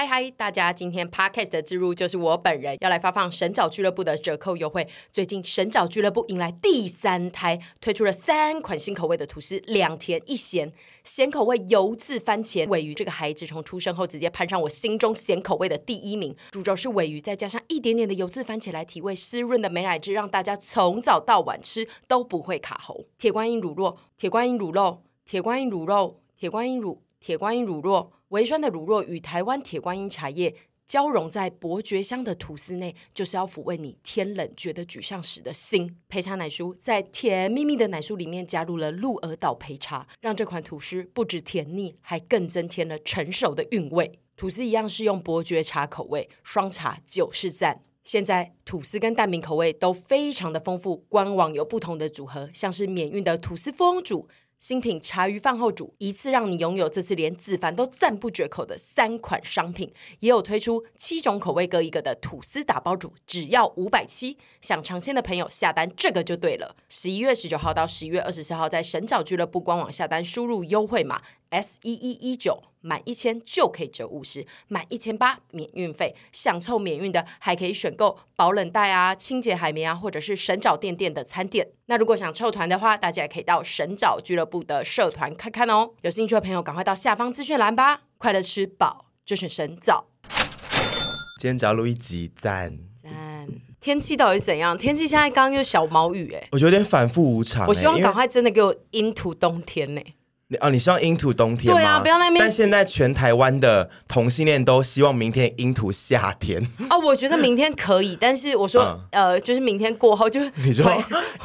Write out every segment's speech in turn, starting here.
嗨嗨，大家！今天 Podcast 的植入就是我本人要来发放神找俱乐部的折扣优惠。最近神找俱乐部迎来第三胎，推出了三款新口味的吐司，两甜一咸。咸口味油渍番茄鮪鱼，这个孩子从出生后直接攀上我心中咸口味的第一名。主轴是鮪鱼，再加上一点点的油渍番茄来提味，湿润的美乃滋让大家从早到晚吃都不会卡喉。铁观音乳酪，铁观音乳酪，铁观音乳酪，铁观音乳，铁观音乳酪。微酸的乳酪与台湾铁观音茶叶交融在伯爵香的吐司内，就是要抚慰你天冷觉得沮丧时的心。焙茶奶酥在甜蜜蜜的奶酥里面加入了鹿儿岛焙茶，让这款吐司不止甜腻，还更增添了成熟的韵味。吐司一样是用伯爵茶口味，双茶就是赞。现在吐司跟蛋饼口味都非常的丰富，官网有不同的组合，像是免运的吐司蜂窝煮。新品茶余饭后煮，一次让你拥有这次连子凡都赞不绝口的三款商品，也有推出七种口味各一个的吐司打包煮，只要五百七。想尝鲜的朋友下单这个就对了。十一月十九号到十一月二十四号，在神角俱乐部官网下单，输入优惠码 S 一一一九。满一千就可以折五十，满一千八免运费。想凑免运的，还可以选购保冷袋啊、清洁海绵啊，或者是神爪店店的餐垫。那如果想凑团的话，大家也可以到神爪俱乐部的社团看看哦。有兴趣的朋友，赶快到下方资讯栏吧。快乐吃饱就选神爪。今天只要录一集，赞赞。天气到底怎样？天气现在刚刚又小毛雨，哎，我觉得有点反复无常。我希望赶快真的给我 into 冬天呢。哦，你希望 into 冬天吗？对啊，不要那边。但现在全台湾的同性恋都希望明天 into 夏天。哦，我觉得明天可以，但是我说，嗯、呃，就是明天过后就 你说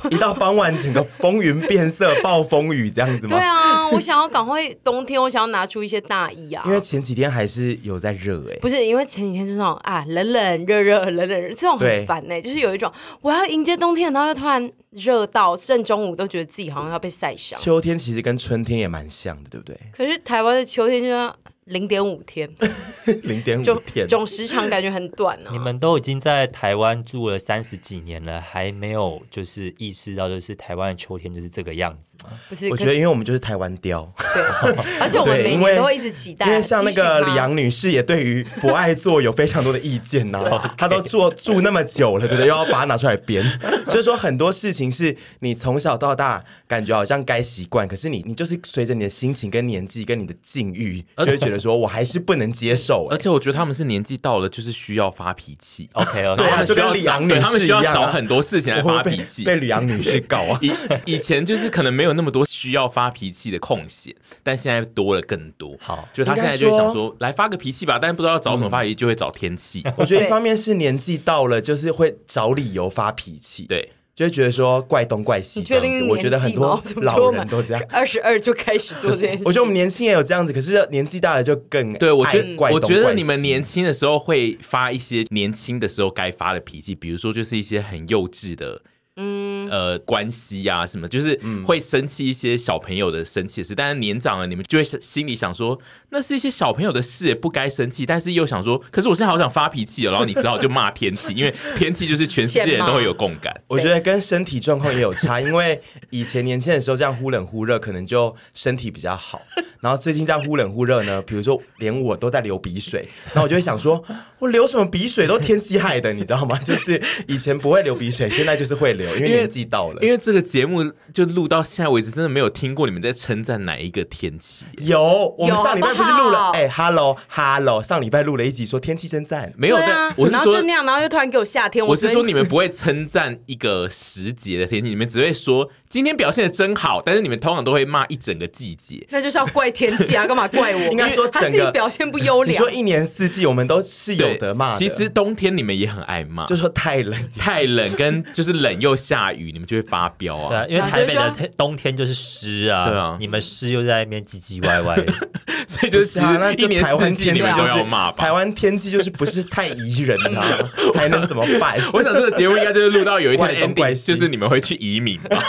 一到傍晚，整个风云变色，暴风雨这样子吗？对啊，我想要赶快冬天，我想要拿出一些大衣啊。因为前几天还是有在热哎、欸。不是，因为前几天就是那种啊，冷冷热热，冷冷热，这种很烦哎、欸，就是有一种我要迎接冬天，然后又突然。热到正中午都觉得自己好像要被晒伤。秋天其实跟春天也蛮像的，对不对？可是台湾的秋天就要零点五天，零点五天，总时长感觉很短呢、啊。你们都已经在台湾住了三十几年了，还没有就是意识到，就是台湾的秋天就是这个样子吗？不是，我觉得因为我们就是台湾雕，对，而且我们每年都会一直期待。因为像那个李阳女士也对于博爱座有非常多的意见呐、啊，她都住住那么久了，对不对？又要把它拿出来编，就是说很多事情是你从小到大感觉好像该习惯，可是你你就是随着你的心情跟年纪跟你的境遇，就会觉得。说我还是不能接受，而且我觉得他们是年纪到了，就是需要发脾气。OK，哦，对啊，就跟李阳女士一样，他们需要找很多事情来发脾气，被李阳女士搞啊。以以前就是可能没有那么多需要发脾气的空闲，但现在多了更多。好，就他现在就想说来发个脾气吧，但是不知道找什么发脾气，就会找天气。我觉得一方面是年纪到了，就是会找理由发脾气。对。就会觉得说怪东怪西这样子，我觉得很多老人都这样，二十二就开始做这件事。我觉得我们年轻也有这样子，可是年纪大了就更对。我觉得我觉得你们年轻的时候会发一些年轻的时候该发的脾气，比如说就是一些很幼稚的。嗯，呃，关系啊，什么，就是会生气一些小朋友的生气的事，嗯、但是年长了，你们就会心里想说，那是一些小朋友的事，也不该生气，但是又想说，可是我现在好想发脾气哦，然后你只好就骂天气，因为天气就是全世界人都会有共感。我觉得跟身体状况也有差，因为以前年轻的时候这样忽冷忽热，可能就身体比较好，然后最近这样忽冷忽热呢，比如说连我都在流鼻水，然后我就会想说，我流什么鼻水都天气害的，你知道吗？就是以前不会流鼻水，现在就是会流。因为年纪到了，因为这个节目就录到现在为止，真的没有听过你们在称赞哪一个天气。有，我们上礼拜不是录了？哎，Hello Hello，上礼拜录了一集说天气真赞，没有的。我是说就那样，然后又突然给我夏天。我是说你们不会称赞一个时节的天气，你们只会说。今天表现的真好，但是你们通常都会骂一整个季节，那就是要怪天气啊，干嘛怪我？应该说整个他自己表现不优良。你说一年四季我们都是有得骂的。其实冬天你们也很爱骂，就说太冷，太冷跟就是冷又下雨，你们就会发飙啊。对啊，因为台北的冬天就是湿啊，对啊，你们湿又在那边唧唧歪歪，所以就是那一年四季你们都要骂吧。台湾天气就是不是太宜人啊，还能怎么办？我想这个节目应该就是录到有一天 ending，就是你们会去移民吧，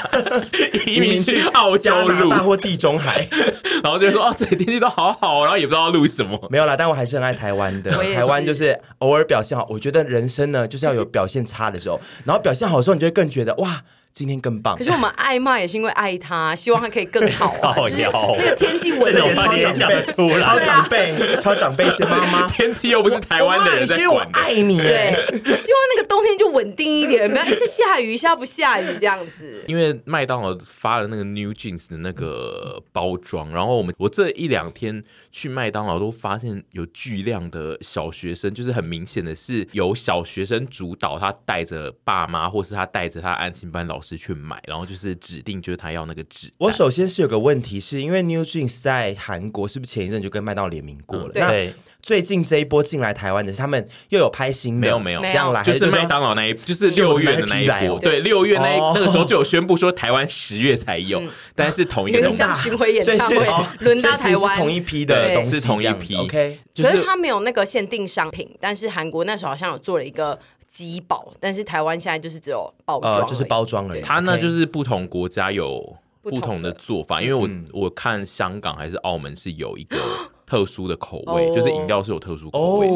移民去澳洲录，大或地中海，然后就说哦，这里天气都好好，然后也不知道要录什么。没有啦，但我还是很爱台湾的。台湾就是偶尔表现好，我觉得人生呢就是要有表现差的时候，然后表现好的时候，你就会更觉得哇。今天更棒。可是我们爱骂也是因为爱他，希望他可以更好啊。就是那个天气稳定，超长辈，超长辈，超长辈是妈妈。天气又不是台湾的人在管。我爱你，对，我希望那个冬天就稳定一点，不要一下下雨一下不下雨这样子。因为麦当劳发了那个 New Jeans 的那个包装，然后我们我这一两天去麦当劳都发现有巨量的小学生，就是很明显的是由小学生主导，他带着爸妈，或是他带着他安心班老师。是去买，然后就是指定，就是他要那个纸。我首先是有个问题，是因为 New Jeans 在韩国是不是前一阵就跟麦当劳联名过了？嗯、对。最近这一波进来台湾的是他们又有拍新的，没有没有这样来，就是麦当劳那一，就是六月的那一波，对，六月那那个时候就有宣布说台湾十月才有，但是同一个巡回演唱会轮到台湾，同一批的东西，是同一批，OK。可是他没有那个限定商品，但是韩国那时候好像有做了一个机保，但是台湾现在就是只有包装，就是包装而已。它呢就是不同国家有不同的做法，因为我我看香港还是澳门是有一个。特殊的口味，就是饮料是有特殊口味，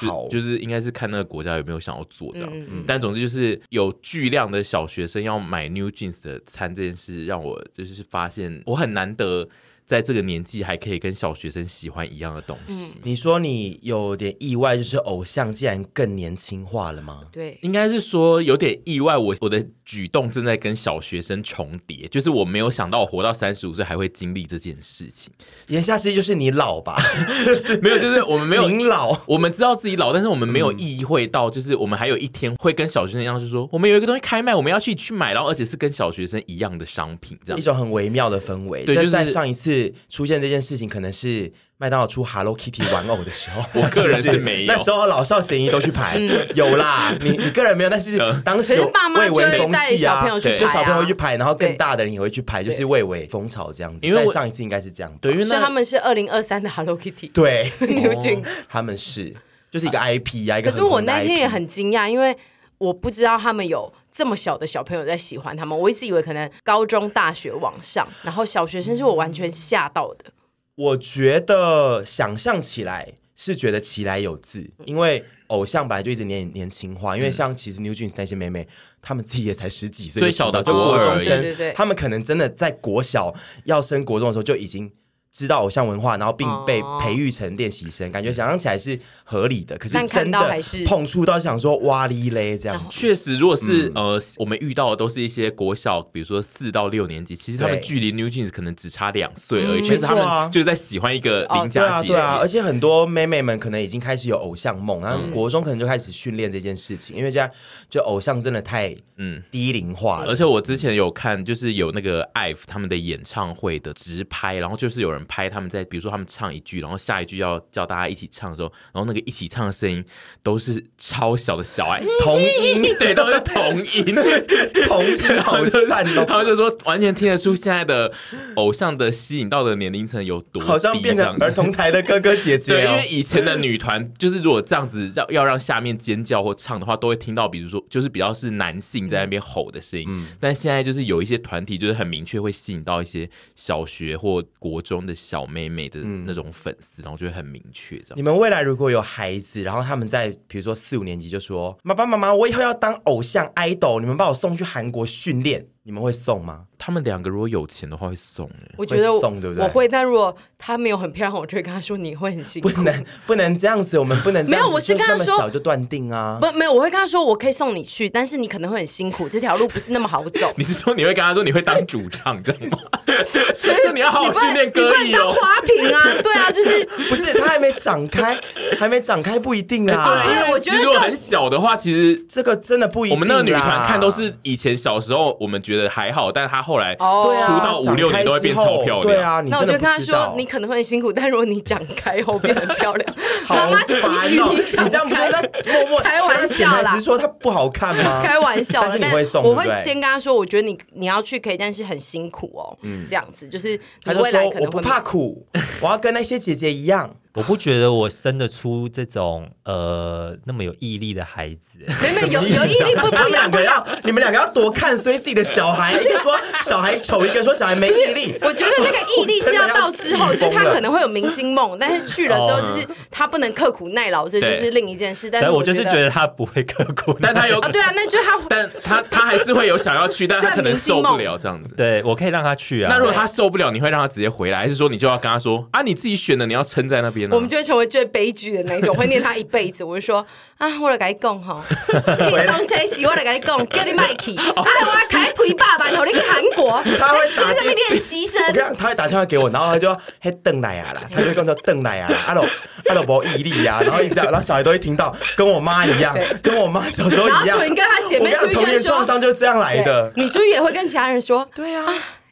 就就是应该是看那个国家有没有想要做这样。但总之就是有巨量的小学生要买 New Jeans 的餐这件事，让我就是发现我很难得。在这个年纪还可以跟小学生喜欢一样的东西，嗯、你说你有点意外，就是偶像竟然更年轻化了吗？对，应该是说有点意外。我我的举动正在跟小学生重叠，就是我没有想到我活到三十五岁还会经历这件事情。言下之意就是你老吧？没有，就是我们 没有您老，我们知道自己老，但是我们没有意会到，就是我们还有一天会跟小学生一样，就是说我们有一个东西开卖，我们要去去买，然后而且是跟小学生一样的商品，这样一种很微妙的氛围。对，就是在上一次。出现这件事情，可能是麦当劳出 Hello Kitty 玩偶的时候，我个人是没有。那时候老少咸宜都去排，有啦。你你个人没有，但是当时爸妈就会带小朋友去，就小朋友会去排，然后更大的人也会去排，就是蔚为风潮这样子。因为上一次应该是这样，对，因为他们是二零二三的 Hello Kitty，对，New Jeans，他们是就是一个 IP 啊，一个。可是我那天也很惊讶，因为我不知道他们有。这么小的小朋友在喜欢他们，我一直以为可能高中、大学往上，然后小学生是我完全吓到的。我觉得想象起来是觉得其来有自，因为偶像本来就一直年年轻化，因为像其实 New Jeans 那些妹妹，她们自己也才十几岁，最小的就国中生，对对对，他们可能真的在国小要升国中的时候就已经。知道偶像文化，然后并被培育成练习生，感觉想象起来是合理的。可是真的碰触到，想说哇哩嘞这样。确实，如果是呃，我们遇到的都是一些国小，比如说四到六年级，其实他们距离 New Jeans 可能只差两岁而已。确实，他们就是在喜欢一个邻家姐姐。对啊，而且很多妹妹们可能已经开始有偶像梦，然后国中可能就开始训练这件事情，因为这样就偶像真的太嗯低龄化了。而且我之前有看，就是有那个 IVE 他们的演唱会的直拍，然后就是有人。拍他们在，比如说他们唱一句，然后下一句要叫大家一起唱的时候，然后那个一起唱的声音都是超小的小爱，同音，对，都是同音，同音好赞哦！他们就说完全听得出现在的偶像的吸引到的年龄层有多低，好像变成儿童台的哥哥姐姐。对，因为以前的女团就是如果这样子要要让下面尖叫或唱的话，都会听到，比如说就是比较是男性在那边吼的声音。嗯，但现在就是有一些团体就是很明确会吸引到一些小学或国中的。小妹妹的那种粉丝，嗯、然后就会很明确这样。你们未来如果有孩子，然后他们在比如说四五年级就说：“爸爸妈妈，我以后要当偶像 idol，你们把我送去韩国训练。”你们会送吗？他们两个如果有钱的话会送。我觉得送对不对？我会，但如果他没有很漂亮，我就会跟他说你会很辛苦。不能不能这样子，我们不能这样子。没有，我是跟他说小就断定啊。不，没有，我会跟他说我可以送你去，但是你可能会很辛苦，这条路不是那么好走。你是说你会跟他说你会当主唱这样吗？你要好好训练歌艺哦。花瓶啊，对啊，就是 不是它还没长开，还没长开不一定啊。对，因为我觉得如果很小的话，其实这个真的不一定。我们那个女团看都是以前小时候我们觉得还好，但是他后来哦，出道五六年都会变超漂亮。对啊，那我就跟他说，你可能会很辛苦，但如果你长开后变很漂亮，妈妈期许你长开。你这样不是在默默开玩笑啦？只是说他不好看吗？开玩笑，但是你会送，我会先跟他说，我觉得你你要去可以，但是很辛苦哦。嗯，这样子就是你未来可能会我不怕苦，我要跟那些姐姐一样。我不觉得我生得出这种呃那么有毅力的孩子。没没有有毅力不不一样，不要你们两个要多看衰自己的小孩，一个说小孩丑，一个说小孩没毅力。我觉得那个毅力是要到之后，就是他可能会有明星梦，但是去了之后就是他不能刻苦耐劳，这就是另一件事。但是我就是觉得他不会刻苦，但他有啊，对啊，那就他，但他他还是会有想要去，但他可能受不了这样子。对我可以让他去啊。那如果他受不了，你会让他直接回来，还是说你就要跟他说啊，你自己选的，你要撑在那边呢？我们就会成为最悲剧的那种，会念他一辈子。我就说啊，我来跟你讲哈，你当车时我来跟你讲，叫你麦去，哎，我来开几百万，让你去韩国，他会打上面练习生。我跟你讲，他会打电话给我，然后他就说嘿邓奶啊啦，他就会跟我说邓奶啊，阿罗阿罗伯毅力呀，然后一直然后小孩都会听到，跟我妈一样，跟我妈小时候一样。然跟他姐妹出去童年创伤就这样来的。你出去也会跟其他人说，对啊。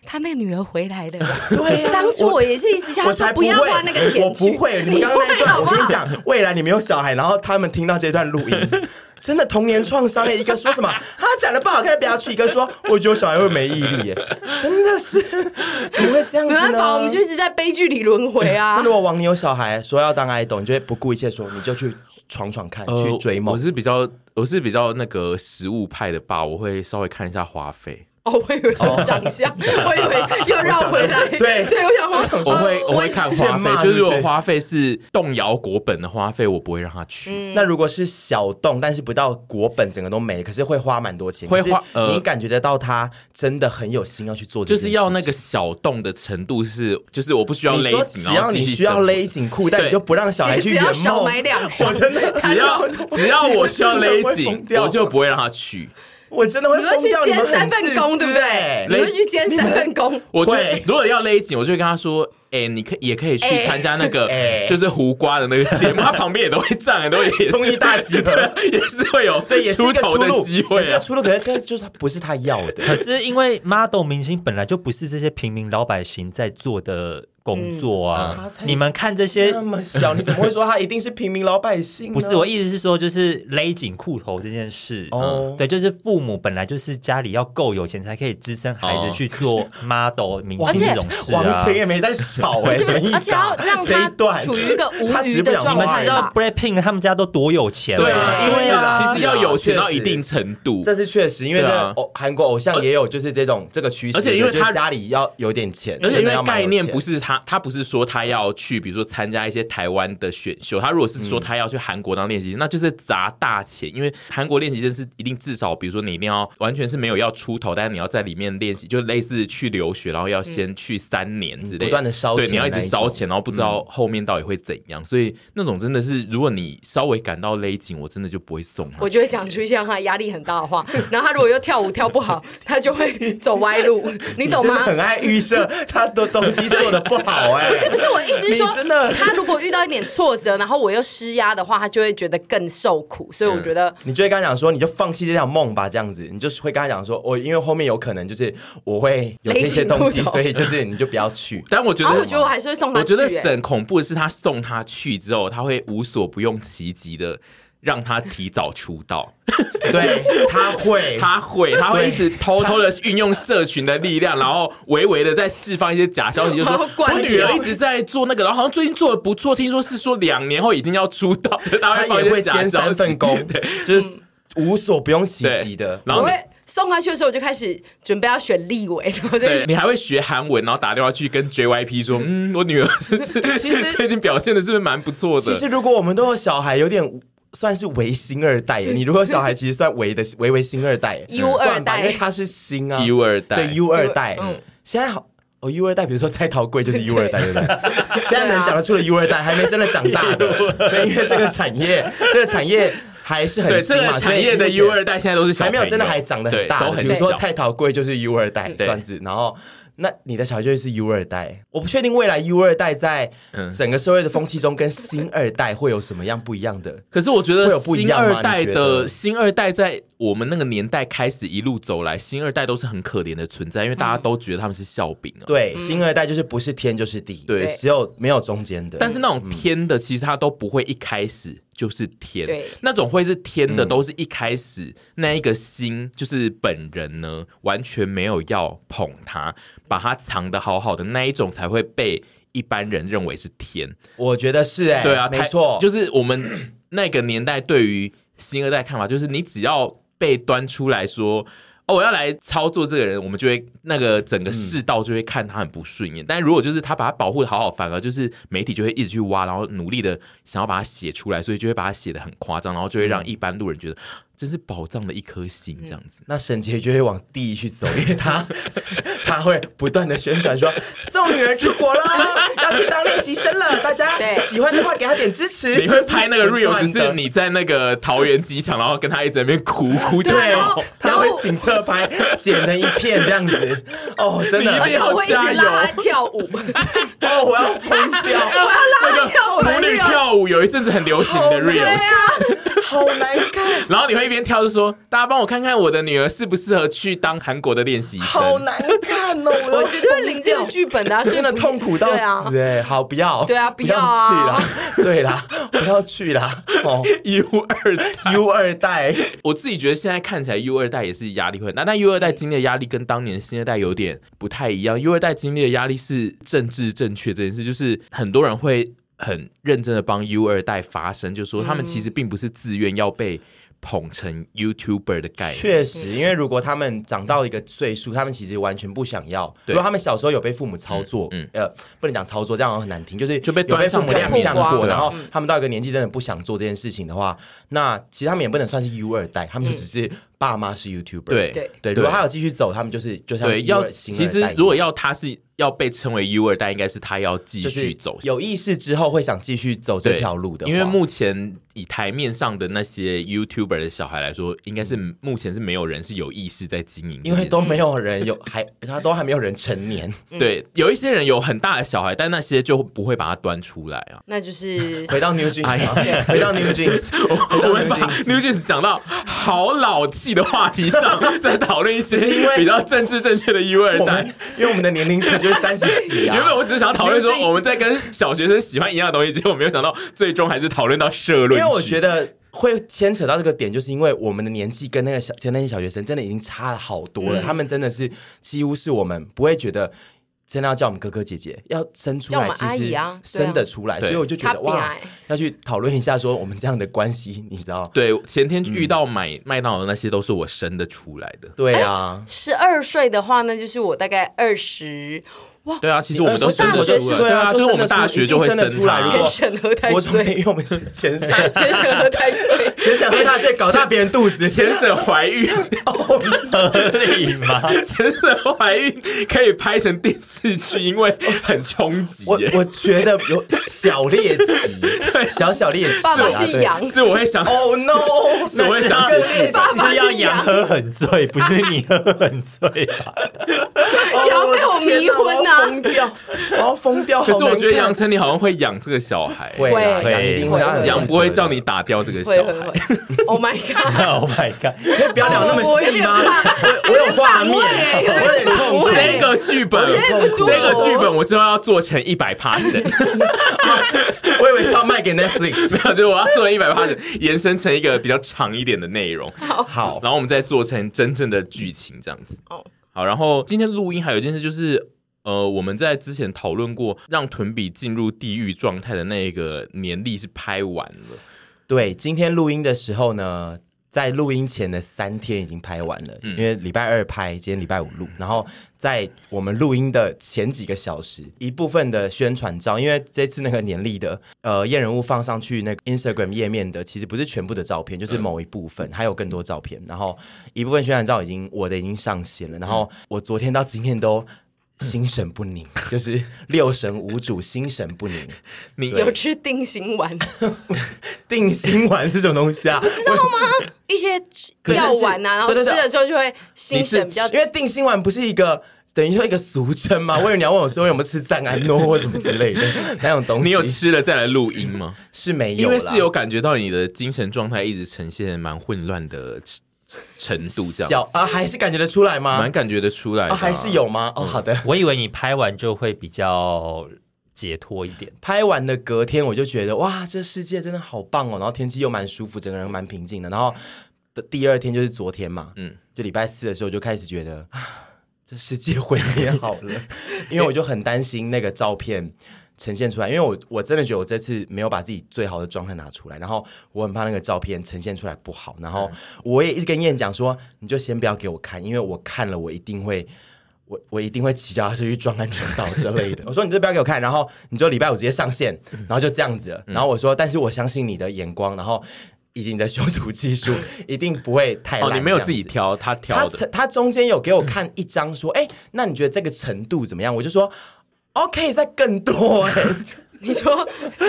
他那个女儿回来了，对，当初我也是一直叫他说不要花那个钱，我不会。你刚刚那段，我跟你讲，未来你没有小孩，然后他们听到这段录音，真的童年创伤。一个说什么，他长得不好看，不要去。一个说，我觉得小孩会没毅力，耶，真的是怎么会这样子呢？没办法，我们就一直在悲剧里轮回啊。如果王你有小孩，说要当爱豆，你就会不顾一切说，你就去闯闯看，去追梦。我是比较，我是比较那个实物派的吧，我会稍微看一下花费。哦，我以为是长相，我以为又绕回来。对对，我想说，我会我会看花费，就是如果花费是动摇国本的花费，我不会让他去。那如果是小动，但是不到国本，整个都没，可是会花蛮多钱，会花。你感觉得到他真的很有心要去做，就是要那个小动的程度是，就是我不需要勒紧，只要你需要勒紧裤带，你就不让小孩去圆梦。买两双，我真的只要只要我需要勒紧，我就不会让他去。我真的会，你会去兼三份工，对不对？你会去兼三份工。我就，如果要勒紧，我就会跟他说：“哎，你可也可以去参加那个，就是胡瓜的那个节目，他旁边也都会站，都也是综艺大集合，也是会有对出头的机会啊。出路可能但就是他不是他要的。可是因为 model 明星本来就不是这些平民老百姓在做的。”工作啊！你们看这些那么小，你怎么会说他一定是平民老百姓？不是，我意思是说，就是勒紧裤头这件事。哦，对，就是父母本来就是家里要够有钱，才可以支撑孩子去做 model 明星这种事啊。王钱也没在少哎，什么意思？而且要让他处于一个无余的状态。你们知道 BLACKPINK 他们家都多有钱？对啊，因为其实要有钱到一定程度，这是确实。因为偶韩国偶像也有就是这种这个趋势，而且因为他家里要有点钱，而且因为概念不是他，他不是说他。要去，比如说参加一些台湾的选秀。他如果是说他要去韩国当练习生，嗯、那就是砸大钱。因为韩国练习生是一定至少，比如说你一定要完全是没有要出头，但是你要在里面练习，就类似去留学，然后要先去三年之类，不断的烧钱，对，你要一直烧钱，然后不知道后面到底会怎样。嗯、所以那种真的是，如果你稍微感到勒紧，我真的就不会送他。我就会讲出一些让他压力很大的话，然后他如果又跳舞跳不好，他就会走歪路，你懂吗？很爱预设他的东西做的不好哎、欸，不是不是，我意思是说。真的，他如果遇到一点挫折，然后我又施压的话，他就会觉得更受苦。所以我觉得，你就会跟他讲说，你就放弃这条梦吧，这样子，你就是会跟他讲说，我因为后面有可能就是我会有这些东西，所以就是你就不要去。但我觉得，我觉得我还是会送他去。我觉得很恐怖的是，他送他去之后，他会无所不用其极的。让他提早出道，对，他会，他会，他会一直偷偷的运用社群的力量，然后微微的在释放一些假消息，就说我女儿一直在做那个，然后好像最近做的不错，听说是说两年后一定要出道，他也会兼三份工，对，就是无所不用其极的。然后我会送他去的时候，我就开始准备要选立委，然后对，你还会学韩文，然后打电话去跟 JYP 说，嗯，我女儿是其实最近表现的是不是蛮不错的？其实如果我们都有小孩，有点。算是唯星二代耶，你如果小孩其实算唯的唯唯星二代，U 二代，因为他是星啊，U 二代，对 U 二代，嗯，现在好哦，U 二代，比如说蔡桃贵就是 U 二代，对不对？现在能讲得出的 U 二代，还没真的长大的，因为这个产业，这个产业还是很新嘛，产业的 U 二代现在都是还没有真的还长得很大，比如说蔡桃贵就是 U 二代算是，然后。那你的小孩就会是 U 二代。我不确定未来 U 二代在整个社会的风气中跟新二代会有什么样不一样的。可是我觉得新二代的新二代在我们那个年代开始一路走来，新二代都是很可怜的存在，因为大家都觉得他们是笑柄啊。对，新二代就是不是天就是地，对，只有没有中间的。但是那种偏的，其实他都不会一开始就是天，那种会是天的，都是一开始那一个心就是本人呢，完全没有要捧他。把他藏得好好的那一种才会被一般人认为是天，我觉得是哎、欸，对啊，没错，就是我们那个年代对于新二代看法，就是你只要被端出来说。哦，我要来操作这个人，我们就会那个整个世道就会看他很不顺眼。嗯、但如果就是他把他保护的好好，反而就是媒体就会一直去挖，然后努力的想要把它写出来，所以就会把它写的很夸张，然后就会让一般路人觉得真是宝藏的一颗心这样子。嗯、那沈杰就会往地狱去走，因为他他会不断的宣传说送女儿出国了，要去当练习生了，大家喜欢的话给他点支持。你会拍那个 reels 是你在那个桃园机场，然后跟他一直在那边哭哭，对，他会请侧拍剪成一片这样子，哦，真的，而且我会一起拉他跳舞，哦，我要疯掉，我要拉他跳舞，舞女跳舞有一阵子很流行的 reels，好难看。然后你会一边跳就说：“大家帮我看看我的女儿适不适合去当韩国的练习生。”好难看哦，我绝对会领这个剧本的，真的痛苦到死哎！好，不要，对啊，不要去啦，对啦，不要去啦。哦，U 二 U 二代，我自己觉得现在看起来 U 二代也是压力会很大，但 U 二代经历的压力跟当年新二代有点不太一样。U 二代经历的压力是政治正确这件事，就是很多人会很认真的帮 U 二代发声，就说他们其实并不是自愿要被。捧成 YouTuber 的概念，确实，因为如果他们长到一个岁数，他们其实完全不想要。如果他们小时候有被父母操作，嗯，呃，不能讲操作，这样很难听，就是就被有被父母亮相过，然后他们到一个年纪真的不想做这件事情的话，那其实他们也不能算是 U 二代，他们就只是爸妈是 YouTuber。对对对，如果他有继续走，他们就是就像对要其实如果要他是。要被称为 U 二代，应该是他要继续走，有意识之后会想继续走这条路的。因为目前以台面上的那些 YouTuber 的小孩来说，应该是目前是没有人是有意识在经营，因为都没有人有还他都还没有人成年。对，有一些人有很大的小孩，但那些就不会把它端出来啊。那就是回到 New Jeans，回到 New Jeans，我们把 New Jeans 讲到好老气的话题上，在讨论一些比较政治正确的 U 二代，因为我们的年龄层。就是三十几啊！原本我只是想讨论说，我们在跟小学生喜欢一样的东西，结果没有想到最终还是讨论到社论。因为我觉得会牵扯到这个点，就是因为我们的年纪跟那个小跟那些小学生真的已经差了好多了。他们真的是几乎是我们不会觉得。真的要叫我们哥哥姐姐，要生出来，其实生得出来，所以我就觉得哇，要去讨论一下，说我们这样的关系，你知道？对，前天遇到买麦当劳的那些，都是我生得出来的。对啊，十二岁的话，呢就是我大概二十。哇，对啊，其实我们都生得出来，对啊，就是我们大学就会生出来。前审核太岁，因为我们是前审，前审核太醉，前审核太醉搞大别人肚子，前审怀孕，合理吗？前审怀孕可以拍成电视剧，因为很冲击。我我觉得有小猎奇，对，小小猎奇。爸爸是羊，是我会想，Oh no，是我会想，是要羊喝很醉，不是你喝很醉吧？羊被我迷昏了。疯掉，然后疯掉。可是我觉得杨丞琳好像会养这个小孩，会，杨一定会，杨不会叫你打掉这个小孩。Oh my god！Oh my god！不要聊那么细吗？我有画面，我有点痛。这个剧本，这个剧本，我之后要做成一百 passion。我以为是要卖给 Netflix，就是我要做成一百 passion，延伸成一个比较长一点的内容。好，然后我们再做成真正的剧情，这样子。哦好，然后今天录音还有一件事就是。呃，我们在之前讨论过，让屯比进入地狱状态的那个年历是拍完了。对，今天录音的时候呢，在录音前的三天已经拍完了，嗯、因为礼拜二拍，今天礼拜五录，然后在我们录音的前几个小时，一部分的宣传照，因为这次那个年历的呃验人物放上去那个 Instagram 页面的，其实不是全部的照片，就是某一部分，嗯、还有更多照片，然后一部分宣传照已经我的已经上线了，然后我昨天到今天都。心神不宁，就是六神无主，心神不宁。你有吃定心丸？定心丸是什么东西啊？不知道吗？一些药丸啊，然后吃了之后就会心神比较。因为定心丸不是一个等于说一个俗称嘛。我以为你要问我说有没有吃赞安诺或什么之类的那种东西。你有吃了再来录音吗？是没有，因为是有感觉到你的精神状态一直呈现蛮混乱的程度，这样小啊，还是感觉得出来吗？蛮感觉得出来，哦，还是有吗？哦，好的，我以为你拍完就会比较解脱一点。拍完的隔天我就觉得哇，这世界真的好棒哦，然后天气又蛮舒服，整个人蛮平静的。然后的第二天就是昨天嘛，嗯，就礼拜四的时候就开始觉得。这世界毁灭好了，因为我就很担心那个照片呈现出来，因为我我真的觉得我这次没有把自己最好的状态拿出来，然后我很怕那个照片呈现出来不好，然后我也一直跟燕讲说，你就先不要给我看，因为我看了我一定会，我我一定会骑脚踏车去撞安全岛之类的。我说你这不要给我看，然后你就礼拜五直接上线，然后就这样子了。然后我说，但是我相信你的眼光，然后。以及你的修图技术一定不会太烂。哦，你没有自己挑，他挑的。他他中间有给我看一张，说：“哎、欸，那你觉得这个程度怎么样？”我就说：“OK，再更多。”哎，你说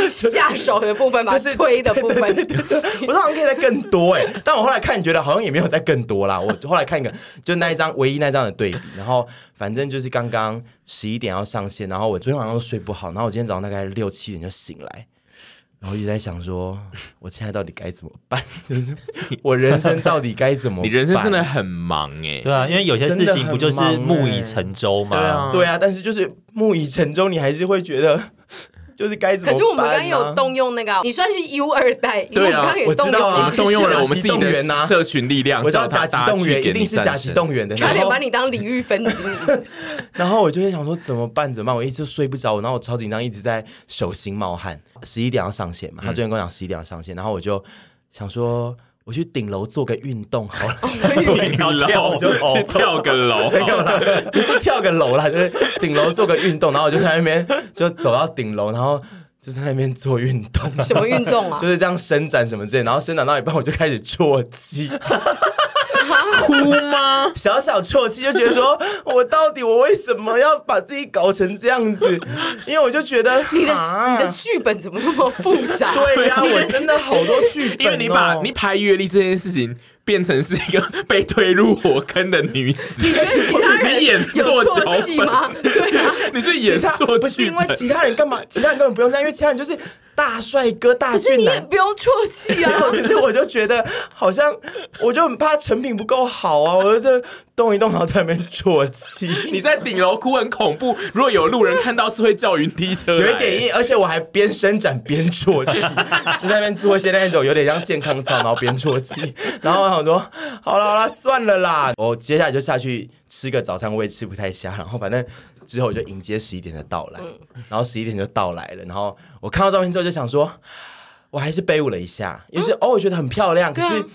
下手的部分嘛？就是推的部分。对对对对我说好像可以再更多哎，但我后来看，觉得好像也没有再更多啦。我后来看一个，就那一张唯一那张的对比，然后反正就是刚刚十一点要上线，然后我昨天晚上都睡不好，然后我今天早上大概六七点就醒来。然后一直在想说，我现在到底该怎么办？就是我人生到底该怎么办？你人生真的很忙哎，对啊，因为有些事情不就是木已成舟吗？对啊，对啊，但是就是木已成舟，你还是会觉得。就是该怎么办？可是我们刚刚有动用那个，你算是 U 二代，对啊，我知道啊，动用了我们自己的社群力量，我知道甲级动员一定是甲级动员的，差点把你当领域分级。然后我就在想说怎么办？怎么办？我一直睡不着，然后我超紧张，一直在手心冒汗。十一点要上线嘛？他昨天跟我讲十一点要上线，然后我就想说。我去顶楼做个运动好了，顶楼就去跳个楼，没有啦，不是跳个楼啦，就是顶楼做个运动，然后我就在那边就走到顶楼，然后就在那边做运动。什么运动啊？就是这样伸展什么之类，然后伸展到一半我就开始啜泣。哭吗？小小啜泣，就觉得说，我到底我为什么要把自己搞成这样子？因为我就觉得你的、啊、你的剧本怎么那么复杂？对呀、啊，我真的好多剧本、哦，因为你把你排阅历这件事情。变成是一个被推入火坑的女子，你觉得其他人演错脚本吗？对啊，你是演错，不是因为其他人干嘛？其他人根本不用这样，因为其他人就是大帅哥、大俊男，你也不用啜泣啊。可是我就觉得好像，我就很怕成品不够好啊，我就这动一动，然后在那边啜泣。你在顶楼哭很恐怖，如果有路人看到是会叫云梯车，有一点硬，而且我还边伸展边啜泣，就在那边做一些那种有点像健康操，然后边啜泣，然后。我想说好了好了，算了啦。我接下来就下去吃个早餐，我也吃不太下。然后反正之后我就迎接十一点的到来，然后十一点就到来了。然后我看到照片之后就想说，我还是背舞了一下，也是哦，我觉得很漂亮，可是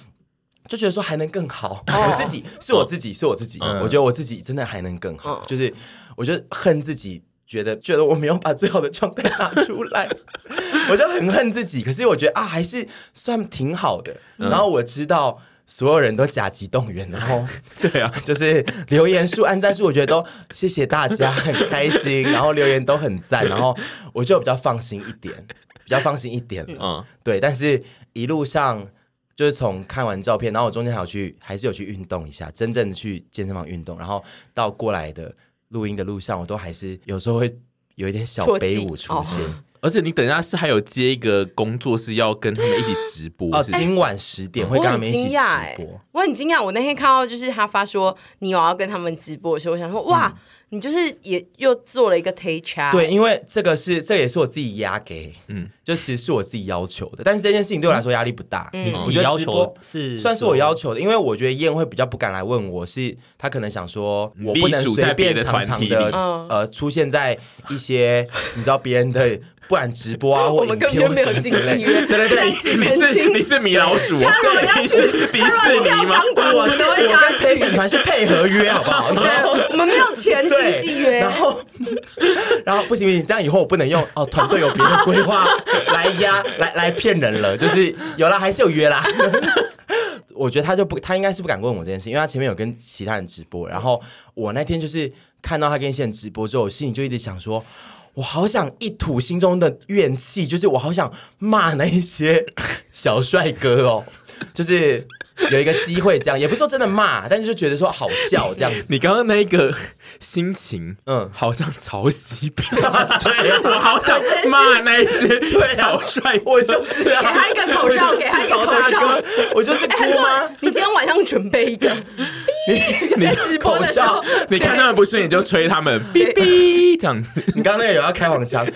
就觉得说还能更好。我自己是我自己是我自己，我觉得我自己真的还能更好。就是我就恨自己，觉得觉得我没有把最好的状态拿出来，我就很恨自己。可是我觉得啊，还是算挺好的。然后我知道。所有人都甲级动员，然后 对啊，就是留言数、按赞数，我觉得都谢谢大家，很开心，然后留言都很赞，然后我就比较放心一点，比较放心一点了。嗯，对，但是一路上就是从看完照片，然后我中间还有去，还是有去运动一下，真正的去健身房运动，然后到过来的录音的路上，我都还是有时候会有一点小悲舞出现。而且你等一下是还有接一个工作，是要跟他们一起直播。哦，今晚十点会跟他们一起直播。我很惊讶，我那天看到就是他发说你有要跟他们直播的时候，我想说哇。嗯你就是也又做了一个 take chat，对，因为这个是这、也是我自己压给，嗯，就其实是我自己要求的，但是这件事情对我来说压力不大，嗯，我觉得直播是算是我要求的，因为我觉得燕会比较不敢来问我是，是他可能想说我不能随便常常的呃出现在一些 你知道别人的。不然直播啊，我们根本就没有经纪约。对对对，你是你是米老鼠，他如果要去迪士尼吗？我们都会叫他陪审团是配合约，好不好？对，我们没有全经纪约。然后，然后不行不行，这样以后我不能用哦，团队有别的规划 来呀来来骗人了。就是有了还是有约啦。我觉得他就不，他应该是不敢问我这件事，因为他前面有跟其他人直播。然后我那天就是看到他跟一些人直播之后，我心里就一直想说。我好想一吐心中的怨气，就是我好想骂那一些小帅哥哦，就是有一个机会这样，也不是说真的骂，但是就觉得说好笑这样子。你刚刚那一个心情，嗯，好像曹西边，对，我好想骂那些 小帅，我就是给他一个口罩，给他一个口罩，我就是哭吗？你今天晚上准备一个，你在直播的时候，你看他们不顺眼就吹他们，哔哔这样子。你刚刚那个有要开黄腔，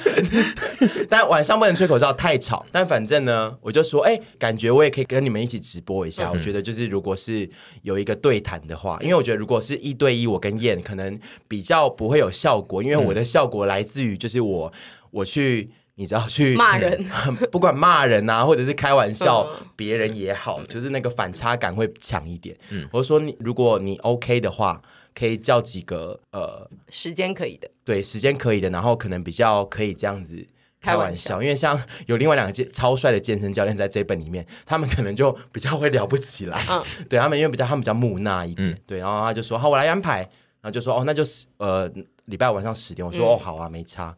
但晚上不能吹口哨太吵。但反正呢，我就说，哎，感觉我也可以跟你们一起直播一下，我觉得。就是，如果是有一个对谈的话，因为我觉得如果是一对一，我跟燕可能比较不会有效果，因为我的效果来自于就是我我去，你只要去骂人，不管骂人啊，或者是开玩笑别人也好，就是那个反差感会强一点。嗯，我说你如果你 OK 的话，可以叫几个呃时间可以的，对，时间可以的，然后可能比较可以这样子。开玩笑，因为像有另外两个健超帅的健身教练在这本里面，他们可能就比较会聊不起来。嗯，对他们，因为比较他们比较木讷一点。嗯、对，然后他就说：“好，我来安排。”然后就说：“哦，那就是呃，礼拜晚上十点。”我说：“嗯、哦，好啊，没差。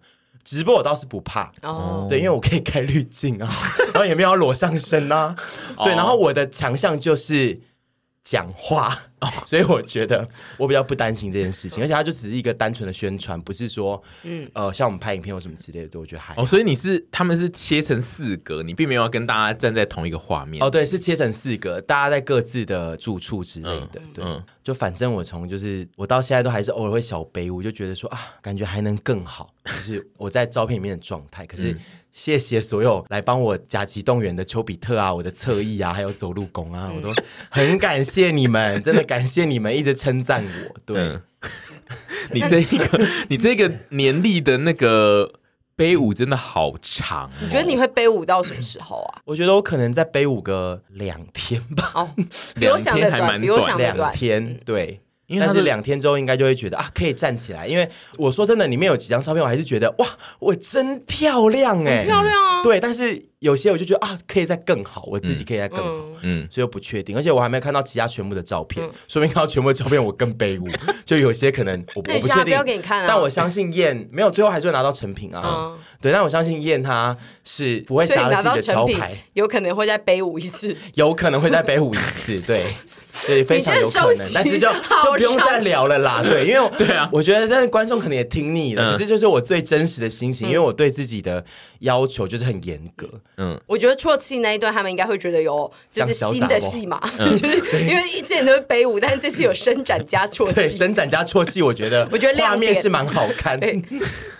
直播我倒是不怕。哦，对，因为我可以开滤镜啊，然后也没有裸上身啊。对，然后我的强项就是。讲话，所以我觉得我比较不担心这件事情，而且它就只是一个单纯的宣传，不是说，嗯，呃，像我们拍影片或什么之类的，我觉得还好。哦，所以你是他们是切成四格，你并没有要跟大家站在同一个画面。哦，对，是切成四格，大家在各自的住处之类的，嗯、对，嗯、就反正我从就是我到现在都还是偶尔会小悲，我就觉得说啊，感觉还能更好，就是我在照片里面的状态，可是。嗯谢谢所有来帮我甲级动员的丘比特啊，我的侧翼啊，还有走路工啊，我都很感谢你们，真的感谢你们一直称赞我。对，嗯、你这一个 你这个年历的那个背舞真的好长，哦，你觉得你会背舞到什么时候啊？我觉得我可能再背舞个两天吧。哦，比我想的短，比我想的短。两天，对。因为但是两天之后应该就会觉得啊，可以站起来。因为我说真的，里面有几张照片，我还是觉得哇，我真漂亮哎，漂亮啊。对，但是有些我就觉得啊，可以再更好，我自己可以再更好，嗯，所以我不确定。而且我还没看到其他全部的照片，说明看到全部的照片我更卑微。就有些可能我我不确定，给你看。但我相信燕没有，最后还是会拿到成品啊。对，但我相信燕她是不会砸了自己的招牌，有可能会再背舞一次，有可能会再背舞一次，对。对，非常有可能，但是就就不用再聊了啦。对，因为对啊，我觉得这观众可能也听腻了。可是就是我最真实的心情，因为我对自己的要求就是很严格。嗯，我觉得啜泣那一段他们应该会觉得有就是新的戏嘛，就是 因为之前都是背舞，但是这次有伸展加啜泣。对，伸展加啜泣，我觉得 我觉得画面是蛮好看的。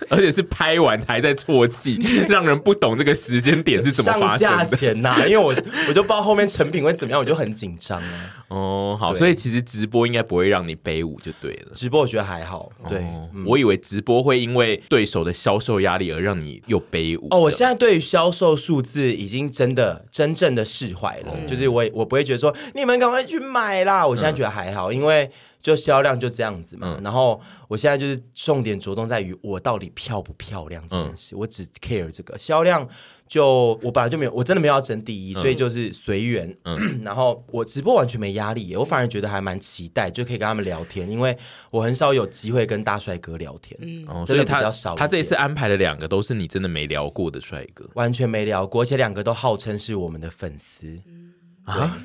而且是拍完还在啜泣，让人不懂这个时间点是怎么发生的。上架前呐、啊，因为我我就不知道后面成品会怎么样，我就很紧张啊。哦，好，对所以其实直播应该不会让你背舞就对了。直播我觉得还好，对，哦嗯、我以为直播会因为对手的销售压力而让你又背舞。哦，我现在对于销售数字已经真的真正的释怀了，嗯、就是我我不会觉得说你们赶快去买啦，我现在觉得还好，嗯、因为。就销量就这样子嘛，嗯、然后我现在就是重点着重在于我到底漂不漂亮这件事，嗯、我只 care 这个。销量。就我本来就没有，我真的没有要争第一，嗯、所以就是随缘。嗯、然后我直播完全没压力，我反而觉得还蛮期待，就可以跟他们聊天，因为我很少有机会跟大帅哥聊天，嗯，真的比较少。他这一次安排的两个都是你真的没聊过的帅哥，完全没聊过，而且两个都号称是我们的粉丝，嗯、啊。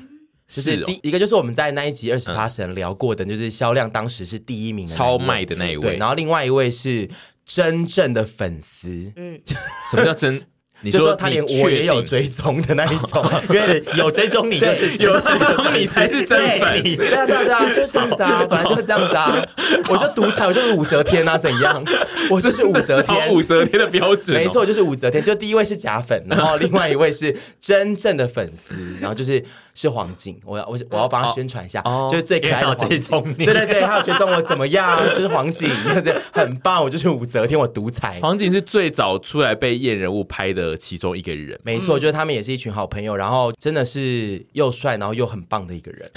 就是第一个就是我们在那一集二十八神聊过的，就是销量当时是第一名的超卖的那一位，对，然后另外一位是真正的粉丝，嗯，什么叫真？你就说他连我也有追踪的那一种，因为有追踪你就是有追踪你才是真粉，对啊对啊对啊，就是这样子啊，本来就是这样子啊，我就独裁，我就是武则天啊，怎样？我就是武则天，武则天的标准，没错，就是武则天。就第一位是假粉，然后另外一位是真正的粉丝，然后就是。是黄景，我要我我要帮他宣传一下，哦、就是最可爱的黄景。对对对，他有追踪我怎么样？就是黄景，就是很棒。我就是武则天，我独裁。黄景是最早出来被验人物拍的其中一个人，没错，就是他们也是一群好朋友，然后真的是又帅，然后又很棒的一个人。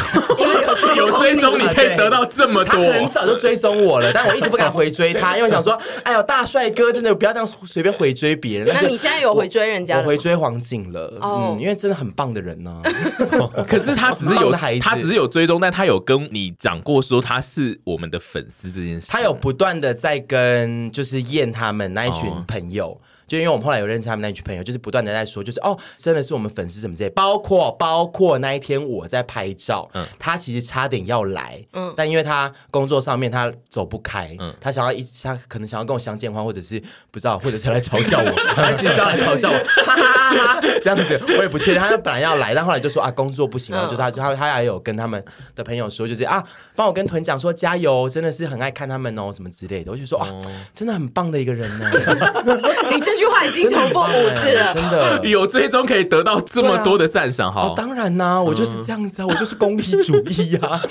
有追踪你可以得到这么多，他很早就追踪我了，但我一直不敢回追他，因为想说，哎呦，大帅哥真的不要这样随便回追别人。那你现在有回追人家？我回追黄景了，嗯，因为真的很棒的人呢。可是他只是有他只是有追踪，但他有跟你讲过说他是我们的粉丝这件事。他有不断的在跟就是验他们那一群朋友，就因为我们后来有认识他们那群朋友，就是不断的在说，就是哦，真的是我们粉丝什么之类，包括包括那一天我在拍照，嗯，他其实差点要来，嗯，但因为他工作上面他走不开，嗯，他想要一他可能想要跟我相见欢，或者是不知道，或者是来嘲笑我，他其实是要来嘲笑我，哈哈哈哈，这样子我也不确定，他本来要来，但后来就说啊工作不行，然后就他就他他也有跟他们的朋友说，就是啊帮我跟屯讲说加油，真的是很爱看他们哦什么之类的，我就说啊真的很棒的一个人呢。你这句话已经重复五次了，真的有追踪可以得到这么多的赞赏，哈、啊哦，当然啦、啊，我就是这样子啊，嗯、我就是功利主义呀、啊，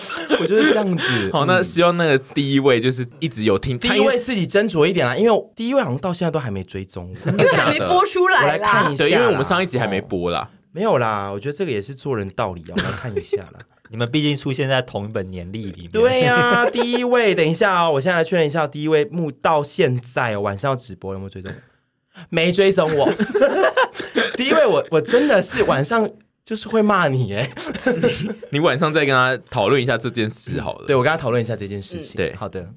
我就是这样子。好，那希望那个第一位就是一直有听，第一位自己斟酌一点啦，因为第一位好像到现在都还没追踪，因为 还没播出来啦。我来看一下，对，因为我们上一集还没播啦，哦、没有啦。我觉得这个也是做人道理啊，我来看一下啦。你们毕竟出现在同一本年历里面，对呀、啊。第一位，等一下哦，我现在来确认一下，第一位目到现在、哦、晚上要直播有没有追踪？没追踪我。第一位我，我我真的是晚上就是会骂你哎，你晚上再跟他讨论一下这件事好了。对，我跟他讨论一下这件事情。嗯、对，好的。